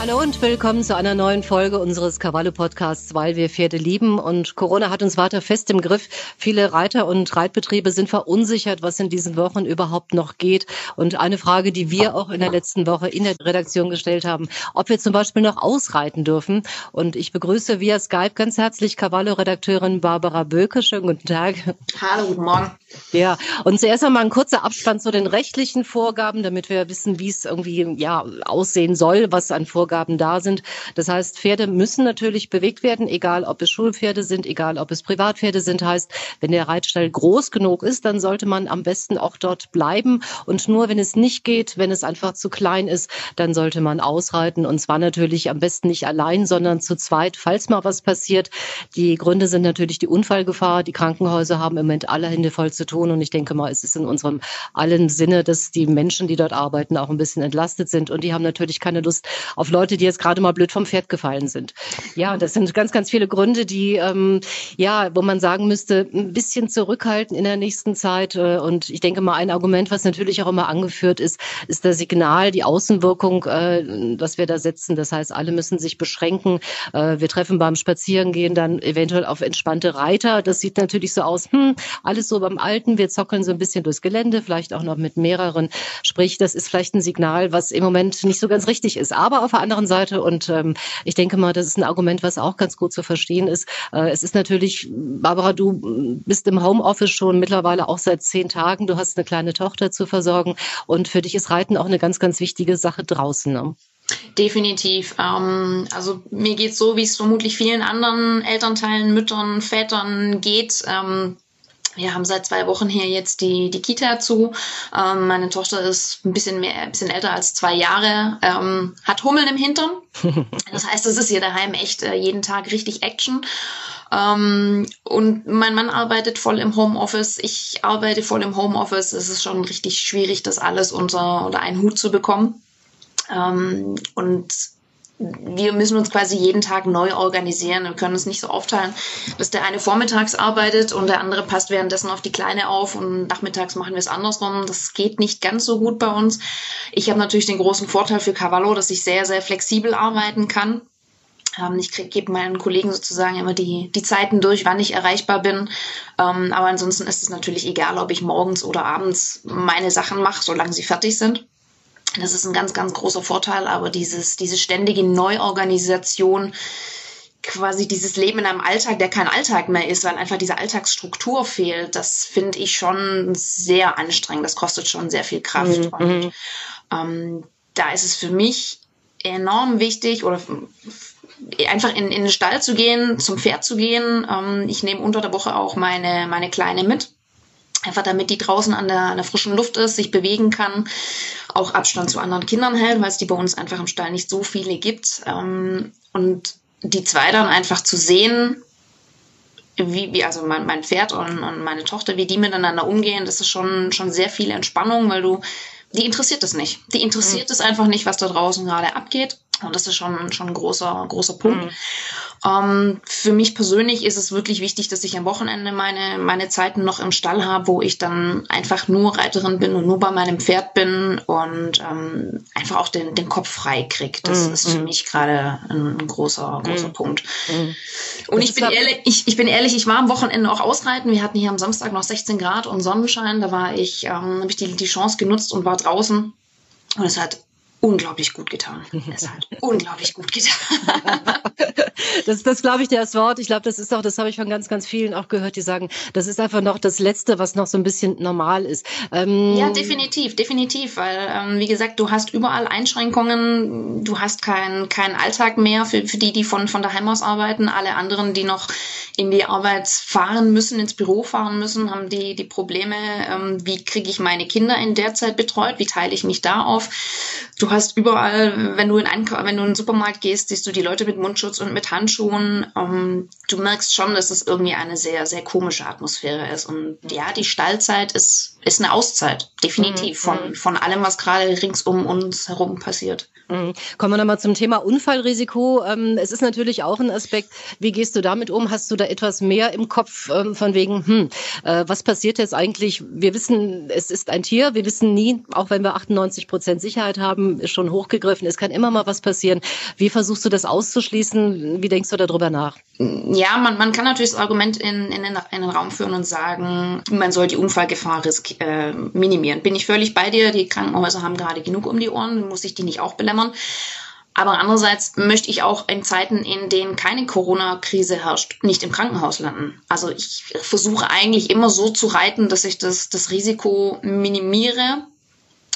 Hallo und willkommen zu einer neuen Folge unseres Cavallo Podcasts, weil wir Pferde lieben. Und Corona hat uns weiter fest im Griff. Viele Reiter und Reitbetriebe sind verunsichert, was in diesen Wochen überhaupt noch geht. Und eine Frage, die wir auch in der letzten Woche in der Redaktion gestellt haben, ob wir zum Beispiel noch ausreiten dürfen. Und ich begrüße via Skype ganz herzlich Cavallo-Redakteurin Barbara Böke. Schönen guten Tag. Hallo, guten Morgen. Ja, und zuerst einmal ein kurzer Abspann zu den rechtlichen Vorgaben, damit wir wissen, wie es irgendwie ja aussehen soll, was an Vorgaben Vorgaben da sind. Das heißt, Pferde müssen natürlich bewegt werden, egal ob es Schulpferde sind, egal ob es Privatpferde sind. Heißt, wenn der Reitstall groß genug ist, dann sollte man am besten auch dort bleiben. Und nur wenn es nicht geht, wenn es einfach zu klein ist, dann sollte man ausreiten. Und zwar natürlich am besten nicht allein, sondern zu zweit, falls mal was passiert. Die Gründe sind natürlich die Unfallgefahr. Die Krankenhäuser haben im Moment alle Hände voll zu tun. Und ich denke mal, es ist in unserem allen Sinne, dass die Menschen, die dort arbeiten, auch ein bisschen entlastet sind. Und die haben natürlich keine Lust auf Leute, die jetzt gerade mal blöd vom Pferd gefallen sind. Ja, das sind ganz, ganz viele Gründe, die, ähm, ja, wo man sagen müsste, ein bisschen zurückhalten in der nächsten Zeit. Äh, und ich denke mal, ein Argument, was natürlich auch immer angeführt ist, ist das Signal, die Außenwirkung, äh, das wir da setzen. Das heißt, alle müssen sich beschränken. Äh, wir treffen beim Spazierengehen dann eventuell auf entspannte Reiter. Das sieht natürlich so aus, hm, alles so beim Alten. Wir zockeln so ein bisschen durchs Gelände, vielleicht auch noch mit mehreren. Sprich, das ist vielleicht ein Signal, was im Moment nicht so ganz richtig ist. Aber auf der anderen Seite. Und ähm, ich denke mal, das ist ein Argument, was auch ganz gut zu verstehen ist. Äh, es ist natürlich, Barbara, du bist im Homeoffice schon mittlerweile auch seit zehn Tagen. Du hast eine kleine Tochter zu versorgen. Und für dich ist Reiten auch eine ganz, ganz wichtige Sache draußen. Ne? Definitiv. Ähm, also mir geht so, wie es vermutlich vielen anderen Elternteilen, Müttern, Vätern geht. Ähm, wir haben seit zwei Wochen hier jetzt die, die Kita zu. Ähm, meine Tochter ist ein bisschen mehr, ein bisschen älter als zwei Jahre, ähm, hat Hummeln im Hintern. Das heißt, es ist hier daheim echt äh, jeden Tag richtig Action. Ähm, und mein Mann arbeitet voll im Homeoffice. Ich arbeite voll im Homeoffice. Es ist schon richtig schwierig, das alles unter, unter einen Hut zu bekommen. Ähm, und wir müssen uns quasi jeden Tag neu organisieren. Wir können uns nicht so aufteilen, dass der eine vormittags arbeitet und der andere passt währenddessen auf die Kleine auf und nachmittags machen wir es andersrum. Das geht nicht ganz so gut bei uns. Ich habe natürlich den großen Vorteil für Cavallo, dass ich sehr, sehr flexibel arbeiten kann. Ähm, ich gebe meinen Kollegen sozusagen immer die, die Zeiten durch, wann ich erreichbar bin. Ähm, aber ansonsten ist es natürlich egal, ob ich morgens oder abends meine Sachen mache, solange sie fertig sind. Das ist ein ganz, ganz großer Vorteil, aber dieses, diese ständige Neuorganisation, quasi dieses Leben in einem Alltag, der kein Alltag mehr ist, weil einfach diese Alltagsstruktur fehlt, das finde ich schon sehr anstrengend. Das kostet schon sehr viel Kraft. Mhm. Und mhm. ähm, da ist es für mich enorm wichtig oder einfach in, in den Stall zu gehen, zum Pferd zu gehen. Ähm, ich nehme unter der Woche auch meine, meine Kleine mit Einfach damit die draußen an der, an der frischen Luft ist, sich bewegen kann, auch Abstand zu anderen Kindern hält, weil es die bei uns einfach im Stall nicht so viele gibt. Ähm, und die zwei dann einfach zu sehen, wie, wie also mein, mein Pferd und, und meine Tochter, wie die miteinander umgehen, das ist schon, schon sehr viel Entspannung, weil du, die interessiert es nicht. Die interessiert mhm. es einfach nicht, was da draußen gerade abgeht. Und das ist schon, schon ein großer, großer Punkt. Mhm. Ähm, für mich persönlich ist es wirklich wichtig, dass ich am Wochenende meine, meine Zeiten noch im Stall habe, wo ich dann einfach nur Reiterin bin und nur bei meinem Pferd bin und ähm, einfach auch den, den Kopf frei kriege. Das mhm. ist für mich gerade ein, großer, großer mhm. Punkt. Mhm. Und ich bin, ehrlich, ich, ich bin ehrlich, ich war am Wochenende auch ausreiten. Wir hatten hier am Samstag noch 16 Grad und Sonnenschein. Da war ich, ähm, habe ich die, die Chance genutzt und war draußen. Und es hat unglaublich gut getan. Es hat unglaublich gut getan. das, das glaube ich dir das Wort. Ich glaube, das ist auch, das habe ich von ganz, ganz vielen auch gehört, die sagen, das ist einfach noch das Letzte, was noch so ein bisschen normal ist. Ähm ja, definitiv, definitiv, weil, ähm, wie gesagt, du hast überall Einschränkungen, du hast keinen keinen Alltag mehr für, für die, die von, von daheim aus arbeiten. Alle anderen, die noch in die Arbeit fahren müssen, ins Büro fahren müssen, haben die, die Probleme, ähm, wie kriege ich meine Kinder in der Zeit betreut, wie teile ich mich da auf. Du du hast überall, wenn du in einen, wenn du in den Supermarkt gehst, siehst du die Leute mit Mundschutz und mit Handschuhen. Ähm, du merkst schon, dass es irgendwie eine sehr, sehr komische Atmosphäre ist. Und ja, die Stallzeit ist, ist eine Auszeit, definitiv, mhm. von, von allem, was gerade rings um uns herum passiert. Mhm. Kommen wir nochmal zum Thema Unfallrisiko. Ähm, es ist natürlich auch ein Aspekt, wie gehst du damit um? Hast du da etwas mehr im Kopf ähm, von wegen, hm, äh, was passiert jetzt eigentlich? Wir wissen, es ist ein Tier, wir wissen nie, auch wenn wir 98 Prozent Sicherheit haben, ist schon hochgegriffen, es kann immer mal was passieren. Wie versuchst du das auszuschließen? Wie denkst du darüber nach? Ja, man, man kann natürlich das Argument in, in, den, in den Raum führen und sagen, man soll die Unfallgefahr risk, äh, minimieren. Bin ich völlig bei dir. Die Krankenhäuser haben gerade genug um die Ohren, muss ich die nicht auch belämmern. Aber andererseits möchte ich auch in Zeiten, in denen keine Corona-Krise herrscht, nicht im Krankenhaus landen. Also ich versuche eigentlich immer so zu reiten, dass ich das, das Risiko minimiere,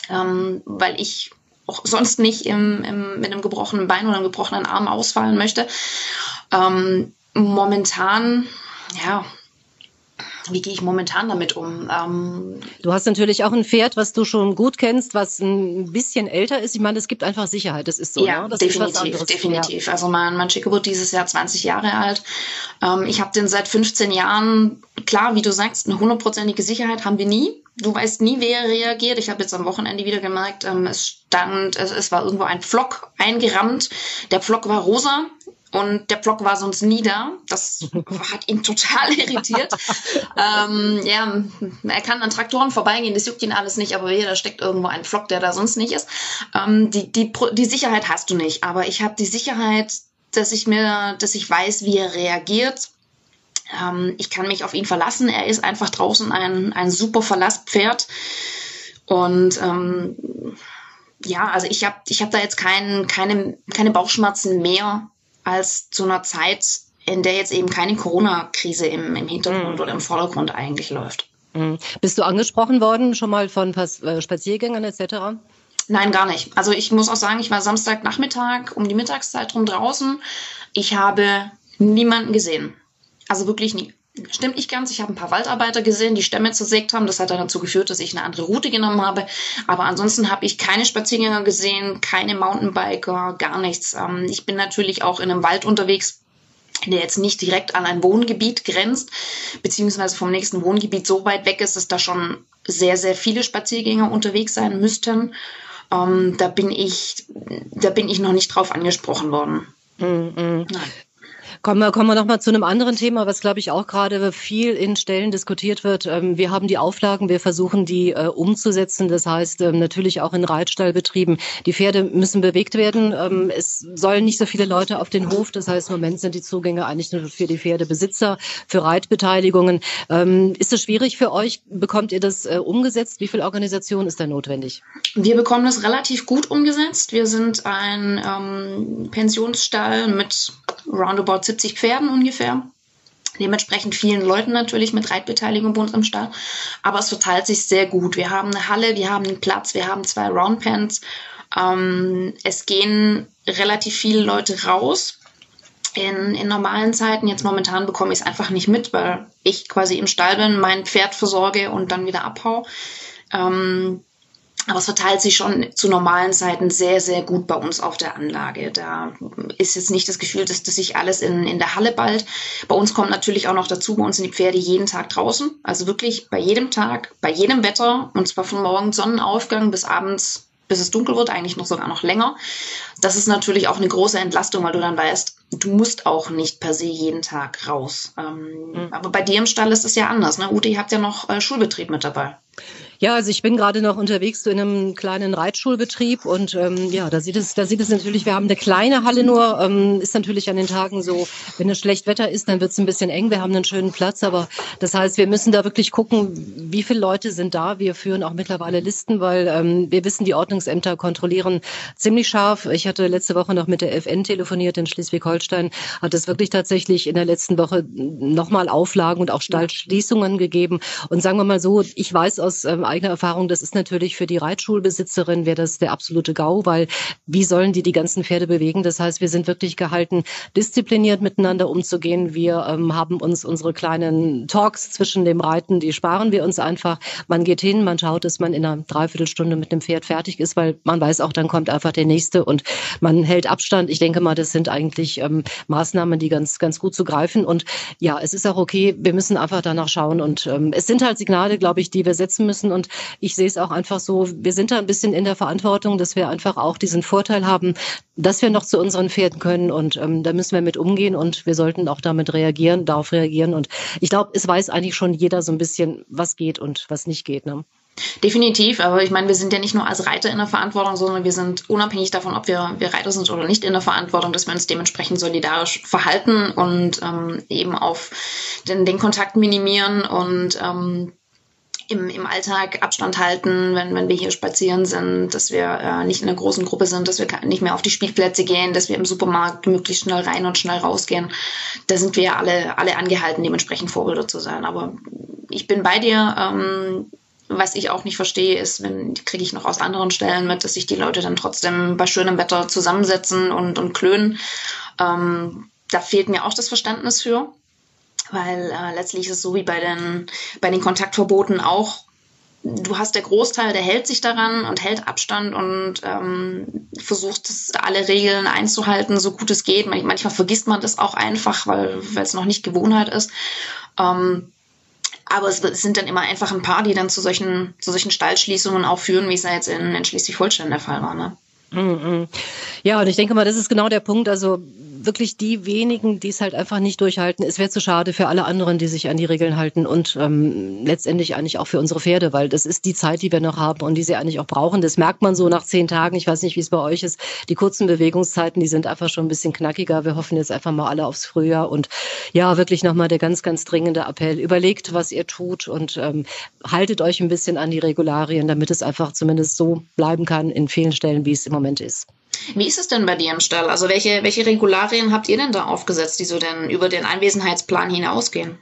ähm, weil ich auch sonst nicht im, im, mit einem gebrochenen Bein oder einem gebrochenen Arm ausfallen möchte. Ähm, momentan, ja, wie gehe ich momentan damit um? Ähm, du hast natürlich auch ein Pferd, was du schon gut kennst, was ein bisschen älter ist. Ich meine, es gibt einfach Sicherheit, das ist so. Ja, ne? definitiv, definitiv. Ja. Also mein, mein Chico wird dieses Jahr 20 Jahre alt. Ähm, ich habe den seit 15 Jahren, klar, wie du sagst, eine hundertprozentige Sicherheit haben wir nie. Du weißt nie, wer reagiert. Ich habe jetzt am Wochenende wieder gemerkt, ähm, es stand, es, es war irgendwo ein Pflock eingerammt. Der Pflock war rosa. Und der Block war sonst nie da. Das hat ihn total irritiert. ähm, ja, er kann an Traktoren vorbeigehen, das juckt ihn alles nicht, aber hier, da steckt irgendwo ein Flock, der da sonst nicht ist. Ähm, die, die, die Sicherheit hast du nicht, aber ich habe die Sicherheit, dass ich mir, dass ich weiß, wie er reagiert. Ähm, ich kann mich auf ihn verlassen. Er ist einfach draußen ein, ein super Verlasspferd. Und ähm, ja, also ich habe ich hab da jetzt kein, keine, keine Bauchschmerzen mehr, als zu einer Zeit, in der jetzt eben keine Corona-Krise im, im Hintergrund mhm. oder im Vordergrund eigentlich läuft. Mhm. Bist du angesprochen worden schon mal von äh, Spaziergängern etc.? Nein, gar nicht. Also ich muss auch sagen, ich war Samstagnachmittag um die Mittagszeit rum draußen. Ich habe niemanden gesehen. Also wirklich nie. Stimmt nicht ganz. Ich habe ein paar Waldarbeiter gesehen, die Stämme zersägt haben. Das hat dann dazu geführt, dass ich eine andere Route genommen habe. Aber ansonsten habe ich keine Spaziergänger gesehen, keine Mountainbiker, gar nichts. Ähm, ich bin natürlich auch in einem Wald unterwegs, der jetzt nicht direkt an ein Wohngebiet grenzt, beziehungsweise vom nächsten Wohngebiet so weit weg ist, dass da schon sehr, sehr viele Spaziergänger unterwegs sein müssten. Ähm, da bin ich, da bin ich noch nicht drauf angesprochen worden. Mm -mm. Nein. Kommen wir, kommen wir noch mal zu einem anderen Thema, was, glaube ich, auch gerade viel in Stellen diskutiert wird. Ähm, wir haben die Auflagen, wir versuchen, die äh, umzusetzen. Das heißt, ähm, natürlich auch in Reitstallbetrieben. Die Pferde müssen bewegt werden. Ähm, es sollen nicht so viele Leute auf den Hof. Das heißt, im Moment sind die Zugänge eigentlich nur für die Pferdebesitzer, für Reitbeteiligungen. Ist das schwierig für euch? Bekommt ihr das äh, umgesetzt? Wie viel Organisation ist da notwendig? Wir bekommen das relativ gut umgesetzt. Wir sind ein ähm, Pensionsstall mit roundabout 70 Pferden ungefähr. Dementsprechend vielen Leuten natürlich mit Reitbeteiligung bei uns im Stall. Aber es verteilt sich sehr gut. Wir haben eine Halle, wir haben einen Platz, wir haben zwei Roundpens. Ähm, es gehen relativ viele Leute raus. In, in normalen Zeiten, jetzt momentan bekomme ich es einfach nicht mit, weil ich quasi im Stall bin, mein Pferd versorge und dann wieder abhau. Ähm, aber es verteilt sich schon zu normalen Zeiten sehr, sehr gut bei uns auf der Anlage. Da ist jetzt nicht das Gefühl, dass, dass sich alles in, in der Halle ballt. Bei uns kommt natürlich auch noch dazu, bei uns sind die Pferde jeden Tag draußen. Also wirklich bei jedem Tag, bei jedem Wetter. Und zwar von morgens Sonnenaufgang bis abends, bis es dunkel wird, eigentlich noch sogar noch länger. Das ist natürlich auch eine große Entlastung, weil du dann weißt, du musst auch nicht per se jeden Tag raus. Ähm, mhm. Aber bei dir im Stall ist es ja anders. Ne? Ute, ihr habt ja noch äh, Schulbetrieb mit dabei. Ja, also ich bin gerade noch unterwegs in einem kleinen Reitschulbetrieb und ähm, ja, da sieht es, da sieht es natürlich, wir haben eine kleine Halle nur, ähm, ist natürlich an den Tagen so, wenn es schlecht Wetter ist, dann wird es ein bisschen eng. Wir haben einen schönen Platz, aber das heißt, wir müssen da wirklich gucken, wie viele Leute sind da. Wir führen auch mittlerweile Listen, weil ähm, wir wissen, die Ordnungsämter kontrollieren ziemlich scharf. Ich hatte letzte Woche noch mit der FN telefoniert in Schleswig-Holstein, hat es wirklich tatsächlich in der letzten Woche nochmal Auflagen und auch Stallschließungen gegeben. Und sagen wir mal so, ich weiß aus ähm, eigene Erfahrung, das ist natürlich für die Reitschulbesitzerin wäre das der absolute GAU, weil wie sollen die die ganzen Pferde bewegen? Das heißt, wir sind wirklich gehalten, diszipliniert miteinander umzugehen. Wir ähm, haben uns unsere kleinen Talks zwischen dem Reiten, die sparen wir uns einfach. Man geht hin, man schaut, dass man in einer Dreiviertelstunde mit dem Pferd fertig ist, weil man weiß auch, dann kommt einfach der nächste und man hält Abstand. Ich denke mal, das sind eigentlich ähm, Maßnahmen, die ganz, ganz gut zu greifen. Und ja, es ist auch okay. Wir müssen einfach danach schauen. Und ähm, es sind halt Signale, glaube ich, die wir setzen müssen. Und ich sehe es auch einfach so, wir sind da ein bisschen in der Verantwortung, dass wir einfach auch diesen Vorteil haben, dass wir noch zu unseren Pferden können. Und ähm, da müssen wir mit umgehen und wir sollten auch damit reagieren, darauf reagieren. Und ich glaube, es weiß eigentlich schon jeder so ein bisschen, was geht und was nicht geht. Ne? Definitiv, aber ich meine, wir sind ja nicht nur als Reiter in der Verantwortung, sondern wir sind unabhängig davon, ob wir, wir Reiter sind oder nicht in der Verantwortung, dass wir uns dementsprechend solidarisch verhalten und ähm, eben auf den, den Kontakt minimieren und ähm, im, im Alltag Abstand halten, wenn, wenn wir hier spazieren sind, dass wir äh, nicht in einer großen Gruppe sind, dass wir nicht mehr auf die Spielplätze gehen, dass wir im Supermarkt möglichst schnell rein und schnell rausgehen. Da sind wir alle, alle angehalten, dementsprechend Vorbilder zu sein. Aber ich bin bei dir. Ähm, was ich auch nicht verstehe, ist, wenn, kriege ich noch aus anderen Stellen mit, dass sich die Leute dann trotzdem bei schönem Wetter zusammensetzen und, und klönen. Ähm, da fehlt mir auch das Verständnis für, weil äh, letztlich ist es so wie bei den, bei den Kontaktverboten auch. Du hast der Großteil, der hält sich daran und hält Abstand und ähm, versucht, alle Regeln einzuhalten, so gut es geht. Manchmal vergisst man das auch einfach, weil es noch nicht Gewohnheit ist. Ähm, aber es sind dann immer einfach ein paar, die dann zu solchen, zu solchen Stallschließungen auch führen, wie es ja jetzt in, in Schleswig-Holstein der Fall war. Ne? Mm, mm. Ja, und ich denke mal, das ist genau der Punkt. Also wirklich die wenigen, die es halt einfach nicht durchhalten. Es wäre zu schade für alle anderen, die sich an die Regeln halten und ähm, letztendlich eigentlich auch für unsere Pferde, weil das ist die Zeit, die wir noch haben und die sie eigentlich auch brauchen. Das merkt man so nach zehn Tagen. Ich weiß nicht, wie es bei euch ist. Die kurzen Bewegungszeiten, die sind einfach schon ein bisschen knackiger. Wir hoffen jetzt einfach mal alle aufs Frühjahr und ja, wirklich nochmal der ganz, ganz dringende Appell. Überlegt, was ihr tut und ähm, haltet euch ein bisschen an die Regularien, damit es einfach zumindest so bleiben kann in vielen Stellen, wie es im Moment ist. Wie ist es denn bei dir im Stall? Also welche, welche Regularien habt ihr denn da aufgesetzt, die so denn über den Anwesenheitsplan hinausgehen?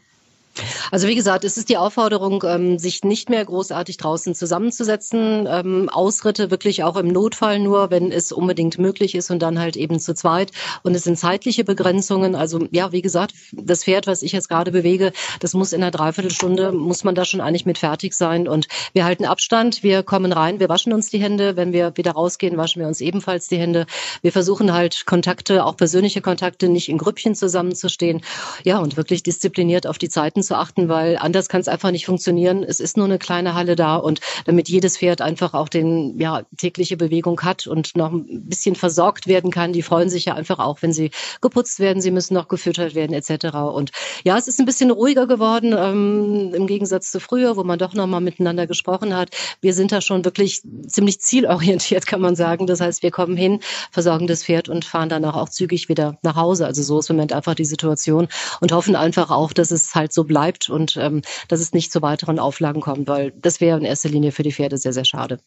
Also wie gesagt, es ist die Aufforderung, ähm, sich nicht mehr großartig draußen zusammenzusetzen. Ähm, Ausritte wirklich auch im Notfall nur, wenn es unbedingt möglich ist und dann halt eben zu zweit. Und es sind zeitliche Begrenzungen. Also ja, wie gesagt, das Pferd, was ich jetzt gerade bewege, das muss in einer Dreiviertelstunde, muss man da schon eigentlich mit fertig sein. Und wir halten Abstand, wir kommen rein, wir waschen uns die Hände. Wenn wir wieder rausgehen, waschen wir uns ebenfalls die Hände. Wir versuchen halt Kontakte, auch persönliche Kontakte, nicht in Grüppchen zusammenzustehen. Ja, und wirklich diszipliniert auf die Zeiten zu achten, weil anders kann es einfach nicht funktionieren. Es ist nur eine kleine Halle da und damit jedes Pferd einfach auch den ja tägliche Bewegung hat und noch ein bisschen versorgt werden kann. Die freuen sich ja einfach auch, wenn sie geputzt werden, sie müssen noch gefüttert werden etc. Und ja, es ist ein bisschen ruhiger geworden ähm, im Gegensatz zu früher, wo man doch noch mal miteinander gesprochen hat. Wir sind da schon wirklich ziemlich zielorientiert, kann man sagen. Das heißt, wir kommen hin, versorgen das Pferd und fahren danach auch zügig wieder nach Hause. Also so ist im Moment einfach die Situation und hoffen einfach auch, dass es halt so bleibt und ähm, dass es nicht zu weiteren Auflagen kommt, weil das wäre in erster Linie für die Pferde sehr, sehr schade.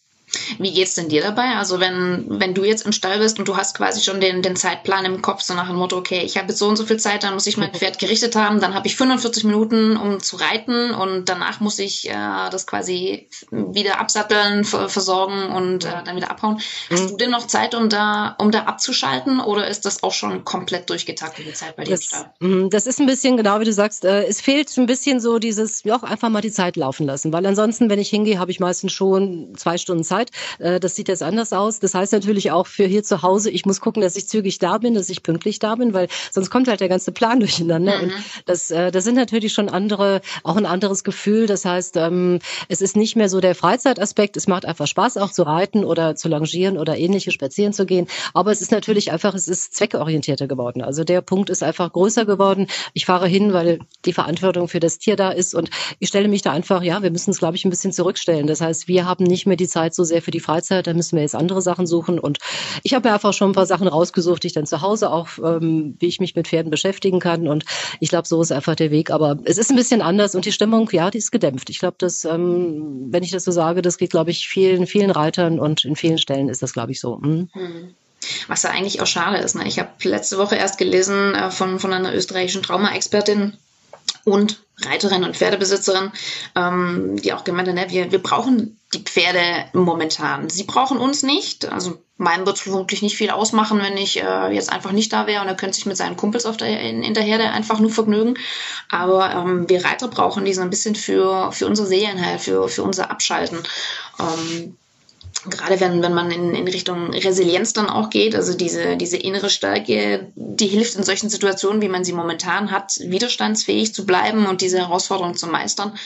Wie geht's denn dir dabei? Also wenn, wenn du jetzt im Stall bist und du hast quasi schon den, den Zeitplan im Kopf, so nach dem Motto, okay, ich habe jetzt so und so viel Zeit, dann muss ich mein Pferd gerichtet haben, dann habe ich 45 Minuten, um zu reiten und danach muss ich äh, das quasi wieder absatteln, versorgen und äh, dann wieder abhauen. Hast du denn noch Zeit, um da, um da abzuschalten oder ist das auch schon komplett durchgetaktete Zeit bei dir das, im Stall? Mhm, das ist ein bisschen, genau wie du sagst, äh, es fehlt ein bisschen so dieses, ja, auch einfach mal die Zeit laufen lassen, weil ansonsten, wenn ich hingehe, habe ich meistens schon zwei Stunden Zeit Zeit. Äh, das sieht jetzt anders aus. Das heißt natürlich auch für hier zu Hause, ich muss gucken, dass ich zügig da bin, dass ich pünktlich da bin, weil sonst kommt halt der ganze Plan durcheinander. Mhm. Und das, äh, das sind natürlich schon andere, auch ein anderes Gefühl. Das heißt, ähm, es ist nicht mehr so der Freizeitaspekt. Es macht einfach Spaß, auch zu reiten oder zu longieren oder ähnliche spazieren zu gehen. Aber es ist natürlich einfach, es ist zweckorientierter geworden. Also der Punkt ist einfach größer geworden. Ich fahre hin, weil die Verantwortung für das Tier da ist und ich stelle mich da einfach, ja, wir müssen es, glaube ich, ein bisschen zurückstellen. Das heißt, wir haben nicht mehr die Zeit so sehr für die Freizeit, da müssen wir jetzt andere Sachen suchen. Und ich habe mir einfach schon ein paar Sachen rausgesucht, die ich dann zu Hause auch, ähm, wie ich mich mit Pferden beschäftigen kann. Und ich glaube, so ist einfach der Weg. Aber es ist ein bisschen anders und die Stimmung, ja, die ist gedämpft. Ich glaube, dass, ähm, wenn ich das so sage, das geht, glaube ich, vielen, vielen Reitern und in vielen Stellen ist das, glaube ich, so. Hm. Hm. Was ja eigentlich auch schade ist. Ne? Ich habe letzte Woche erst gelesen äh, von, von einer österreichischen Trauma-Expertin, und Reiterin und Pferdebesitzerin, ähm, die auch gemeint hat, ne, wir, wir brauchen die Pferde momentan. Sie brauchen uns nicht. Also meinem wird es wirklich nicht viel ausmachen, wenn ich äh, jetzt einfach nicht da wäre und er könnte sich mit seinen Kumpels auf der, in, in der Herde einfach nur vergnügen. Aber ähm, wir Reiter brauchen die so ein bisschen für, für unsere Seelenheit, für, für unser Abschalten. Ähm, gerade wenn, wenn man in, in Richtung Resilienz dann auch geht, also diese, diese innere Stärke, die hilft in solchen Situationen, wie man sie momentan hat, widerstandsfähig zu bleiben und diese Herausforderung zu meistern.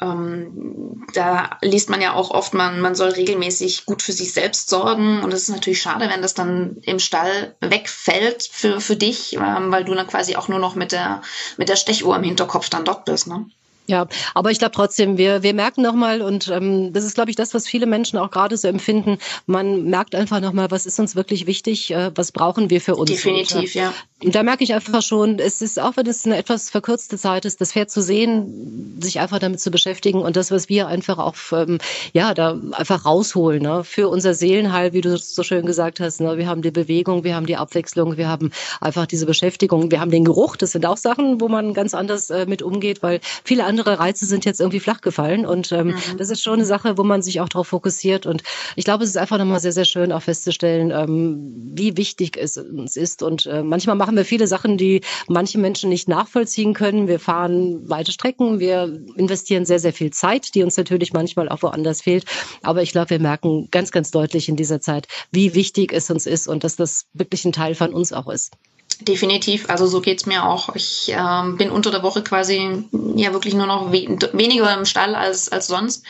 Ähm, da liest man ja auch oft, man, man soll regelmäßig gut für sich selbst sorgen. Und es ist natürlich schade, wenn das dann im Stall wegfällt für, für dich, ähm, weil du dann quasi auch nur noch mit der, mit der Stechuhr im Hinterkopf dann dort bist. Ne? Ja, aber ich glaube trotzdem, wir, wir merken nochmal, und ähm, das ist, glaube ich, das, was viele Menschen auch gerade so empfinden, man merkt einfach nochmal, was ist uns wirklich wichtig, äh, was brauchen wir für uns. Definitiv, und, ja. Und da merke ich einfach schon, es ist, auch wenn es eine etwas verkürzte Zeit ist, das Pferd zu sehen, sich einfach damit zu beschäftigen und das, was wir einfach auch, ähm, ja, da einfach rausholen, ne? für unser Seelenheil, wie du so schön gesagt hast. Ne? Wir haben die Bewegung, wir haben die Abwechslung, wir haben einfach diese Beschäftigung, wir haben den Geruch, das sind auch Sachen, wo man ganz anders äh, mit umgeht, weil viele andere andere Reize sind jetzt irgendwie flach gefallen. Und ähm, mhm. das ist schon eine Sache, wo man sich auch darauf fokussiert. Und ich glaube, es ist einfach nochmal sehr, sehr schön, auch festzustellen, ähm, wie wichtig es uns ist. Und äh, manchmal machen wir viele Sachen, die manche Menschen nicht nachvollziehen können. Wir fahren weite Strecken, wir investieren sehr, sehr viel Zeit, die uns natürlich manchmal auch woanders fehlt. Aber ich glaube, wir merken ganz, ganz deutlich in dieser Zeit, wie wichtig es uns ist und dass das wirklich ein Teil von uns auch ist. Definitiv, also so geht's mir auch. Ich ähm, bin unter der Woche quasi ja wirklich nur noch we weniger im Stall als, als sonst.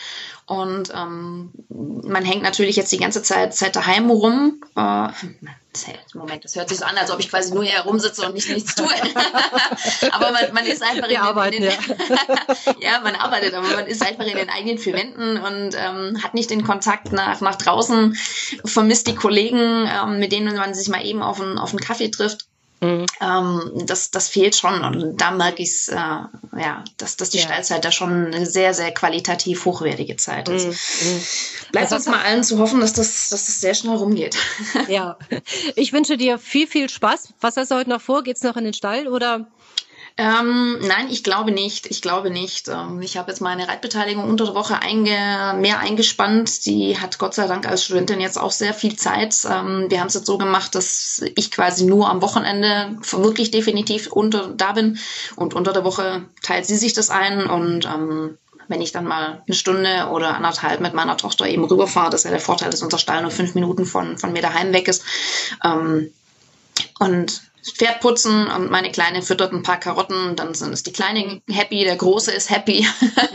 Und ähm, man hängt natürlich jetzt die ganze Zeit, Zeit daheim rum. Äh, Moment, das hört sich so an, als ob ich quasi nur hier herumsitze und nicht nichts tue. aber man, man ist einfach in, den, arbeiten, in den, ja. ja. man arbeitet, aber man ist einfach in den eigenen vier Wänden und ähm, hat nicht den Kontakt nach, nach draußen, vermisst die Kollegen, ähm, mit denen man sich mal eben auf einen, auf einen Kaffee trifft. Mhm. Ähm, das, das fehlt schon und da merke ich es, äh, ja, dass, dass die ja. Stallzeit da schon eine sehr, sehr qualitativ hochwertige Zeit ist. Mhm. mhm. Bleibt uns mal allen zu hoffen, dass das, dass das sehr schnell rumgeht. Ja, ich wünsche dir viel, viel Spaß. Was hast du heute noch vor? Geht's noch in den Stall oder? Ähm, nein, ich glaube nicht. Ich glaube nicht. Ähm, ich habe jetzt meine Reitbeteiligung unter der Woche einge mehr eingespannt. Die hat Gott sei Dank als Studentin jetzt auch sehr viel Zeit. Ähm, wir haben es jetzt so gemacht, dass ich quasi nur am Wochenende wirklich definitiv unter da bin und unter der Woche teilt sie sich das ein und ähm, wenn ich dann mal eine Stunde oder anderthalb mit meiner Tochter eben rüberfahre, das ist ja der Vorteil, dass unser Stall nur fünf Minuten von, von mir daheim weg ist. Und Pferd putzen und meine Kleine füttert ein paar Karotten, dann sind es die Kleine happy, der Große ist happy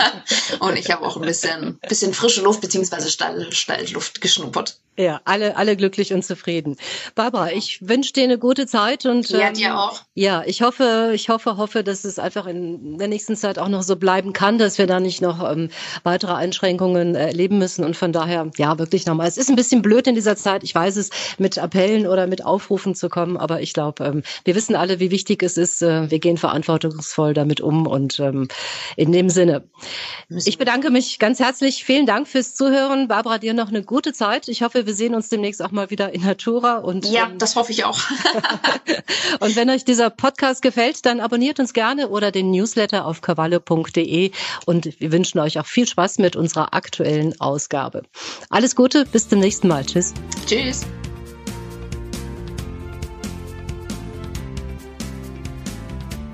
und ich habe auch ein bisschen, bisschen frische Luft beziehungsweise Stall, Stallluft geschnuppert. Ja, alle, alle glücklich und zufrieden. Barbara, ich wünsche dir eine gute Zeit und ja, ähm, dir auch. Ja, ich hoffe, ich hoffe, hoffe, dass es einfach in der nächsten Zeit auch noch so bleiben kann, dass wir da nicht noch ähm, weitere Einschränkungen erleben müssen und von daher, ja, wirklich nochmal. Es ist ein bisschen blöd in dieser Zeit, ich weiß es, mit Appellen oder mit Aufrufen zu kommen, aber ich glaube, ähm, wir wissen alle, wie wichtig es ist. Äh, wir gehen verantwortungsvoll damit um und ähm, in dem Sinne. Ich bedanke mich ganz herzlich. Vielen Dank fürs Zuhören. Barbara, dir noch eine gute Zeit. Ich hoffe, wir sehen uns demnächst auch mal wieder in Natura. Und, ja, ähm, das hoffe ich auch. und wenn euch dieser Podcast gefällt, dann abonniert uns gerne oder den Newsletter auf cavallo.de und wir wünschen euch auch viel Spaß mit unserer aktuellen Ausgabe. Alles Gute, bis zum nächsten Mal. Tschüss. Tschüss.